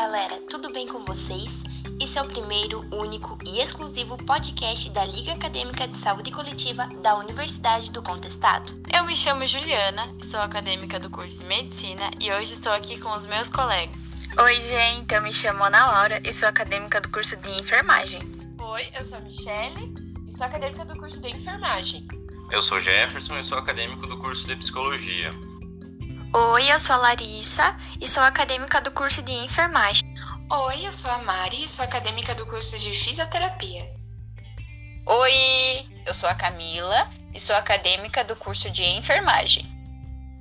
galera, tudo bem com vocês? Esse é o primeiro, único e exclusivo podcast da Liga Acadêmica de Saúde Coletiva da Universidade do Contestado. Eu me chamo Juliana, sou acadêmica do curso de Medicina e hoje estou aqui com os meus colegas. Oi, gente, eu me chamo Ana Laura e sou acadêmica do curso de Enfermagem. Oi, eu sou a Michelle e sou acadêmica do curso de Enfermagem. Eu sou Jefferson e sou acadêmico do curso de Psicologia. Oi, eu sou a Larissa e sou acadêmica do curso de enfermagem. Oi, eu sou a Mari e sou acadêmica do curso de fisioterapia. Oi, eu sou a Camila e sou acadêmica do curso de enfermagem.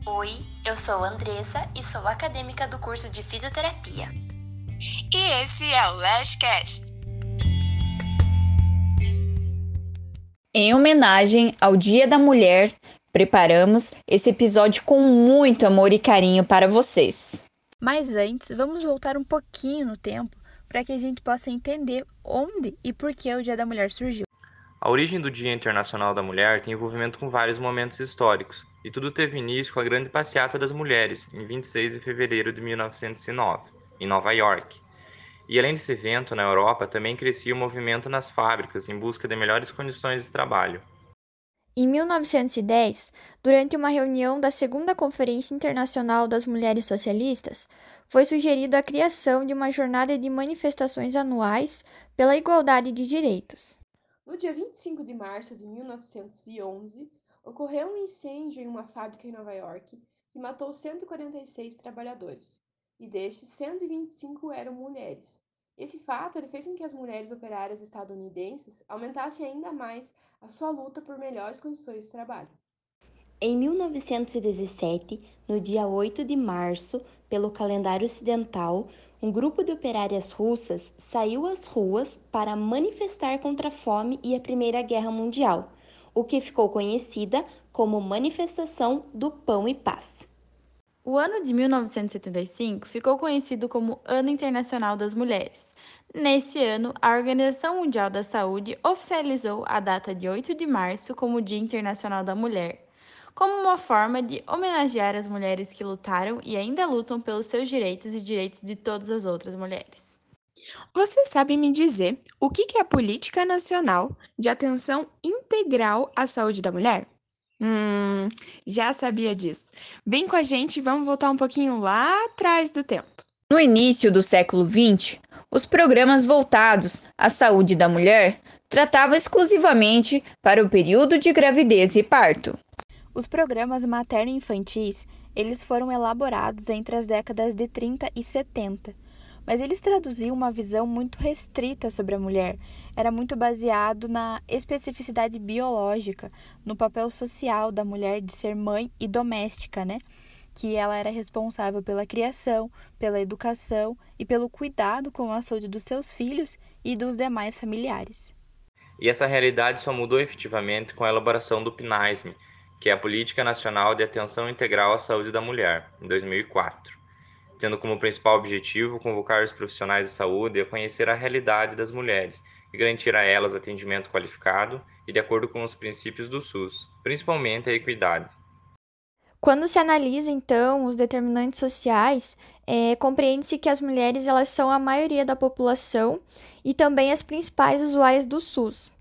Oi, eu sou a Andressa e sou acadêmica do curso de fisioterapia. E esse é o Lashcast. Em homenagem ao Dia da Mulher, Preparamos esse episódio com muito amor e carinho para vocês. Mas antes, vamos voltar um pouquinho no tempo para que a gente possa entender onde e por que o Dia da Mulher surgiu. A origem do Dia Internacional da Mulher tem envolvimento com vários momentos históricos, e tudo teve início com a Grande Passeata das Mulheres, em 26 de fevereiro de 1909, em Nova York. E além desse evento, na Europa também crescia o movimento nas fábricas em busca de melhores condições de trabalho. Em 1910, durante uma reunião da Segunda Conferência Internacional das Mulheres Socialistas, foi sugerida a criação de uma jornada de manifestações anuais pela igualdade de direitos. No dia 25 de março de 1911, ocorreu um incêndio em uma fábrica em Nova York que matou 146 trabalhadores, e destes 125 eram mulheres. Esse fato ele fez com que as mulheres operárias estadunidenses aumentassem ainda mais a sua luta por melhores condições de trabalho. Em 1917, no dia 8 de março, pelo calendário ocidental, um grupo de operárias russas saiu às ruas para manifestar contra a fome e a Primeira Guerra Mundial, o que ficou conhecida como Manifestação do Pão e Paz. O ano de 1975 ficou conhecido como Ano Internacional das Mulheres. Nesse ano, a Organização Mundial da Saúde oficializou a data de 8 de março como Dia Internacional da Mulher, como uma forma de homenagear as mulheres que lutaram e ainda lutam pelos seus direitos e direitos de todas as outras mulheres. Você sabe me dizer o que é a Política Nacional de Atenção Integral à Saúde da Mulher? Hum, já sabia disso. Vem com a gente e vamos voltar um pouquinho lá atrás do tempo. No início do século XX, os programas voltados à saúde da mulher tratavam exclusivamente para o período de gravidez e parto. Os programas materno-infantis, eles foram elaborados entre as décadas de 30 e 70 mas eles traduziam uma visão muito restrita sobre a mulher. Era muito baseado na especificidade biológica, no papel social da mulher de ser mãe e doméstica, né? Que ela era responsável pela criação, pela educação e pelo cuidado com a saúde dos seus filhos e dos demais familiares. E essa realidade só mudou efetivamente com a elaboração do PNASM, que é a Política Nacional de Atenção Integral à Saúde da Mulher, em 2004 tendo como principal objetivo convocar os profissionais de saúde a conhecer a realidade das mulheres e garantir a elas atendimento qualificado e de acordo com os princípios do SUS, principalmente a equidade. Quando se analisa então os determinantes sociais, é, compreende-se que as mulheres elas são a maioria da população e também as principais usuárias do SUS.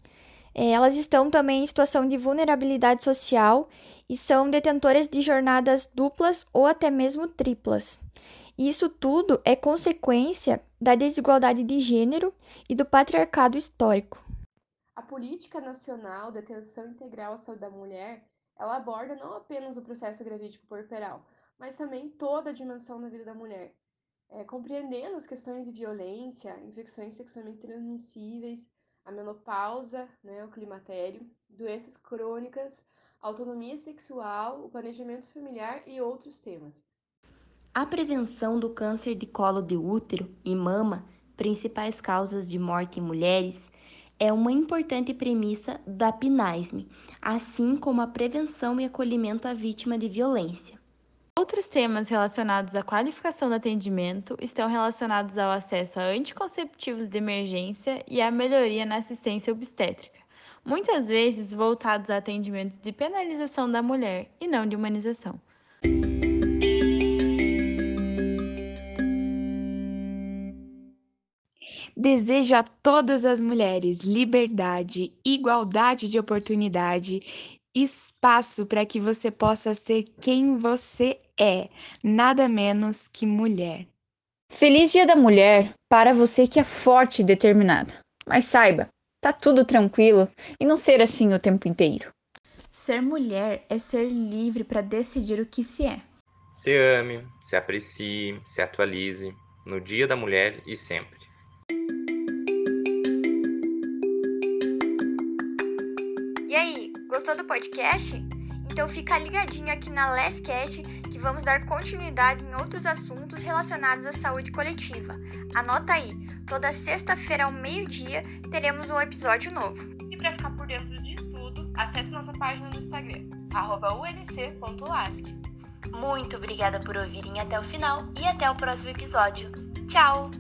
É, elas estão também em situação de vulnerabilidade social e são detentoras de jornadas duplas ou até mesmo triplas. Isso tudo é consequência da desigualdade de gênero e do patriarcado histórico. A Política Nacional de Atenção Integral à Saúde da Mulher, ela aborda não apenas o processo gravídico puerperal, mas também toda a dimensão da vida da mulher, é, compreendendo as questões de violência, infecções sexualmente transmissíveis, a menopausa, né, o climatério, doenças crônicas, autonomia sexual, o planejamento familiar e outros temas. A prevenção do câncer de colo de útero e mama, principais causas de morte em mulheres, é uma importante premissa da PNASM, assim como a prevenção e acolhimento à vítima de violência. Outros temas relacionados à qualificação do atendimento estão relacionados ao acesso a anticonceptivos de emergência e à melhoria na assistência obstétrica, muitas vezes voltados a atendimentos de penalização da mulher e não de humanização. Desejo a todas as mulheres liberdade, igualdade de oportunidade, espaço para que você possa ser quem você é, nada menos que mulher. Feliz Dia da Mulher para você que é forte e determinada. Mas saiba, tá tudo tranquilo e não ser assim o tempo inteiro. Ser mulher é ser livre para decidir o que se é. Se ame, se aprecie, se atualize no Dia da Mulher e sempre. Gostou do podcast? Então fica ligadinho aqui na Lastcast que vamos dar continuidade em outros assuntos relacionados à saúde coletiva. Anota aí, toda sexta-feira ao meio-dia teremos um episódio novo. E para ficar por dentro de tudo, acesse nossa página no Instagram, unc.lasc. Muito obrigada por ouvirem até o final e até o próximo episódio. Tchau!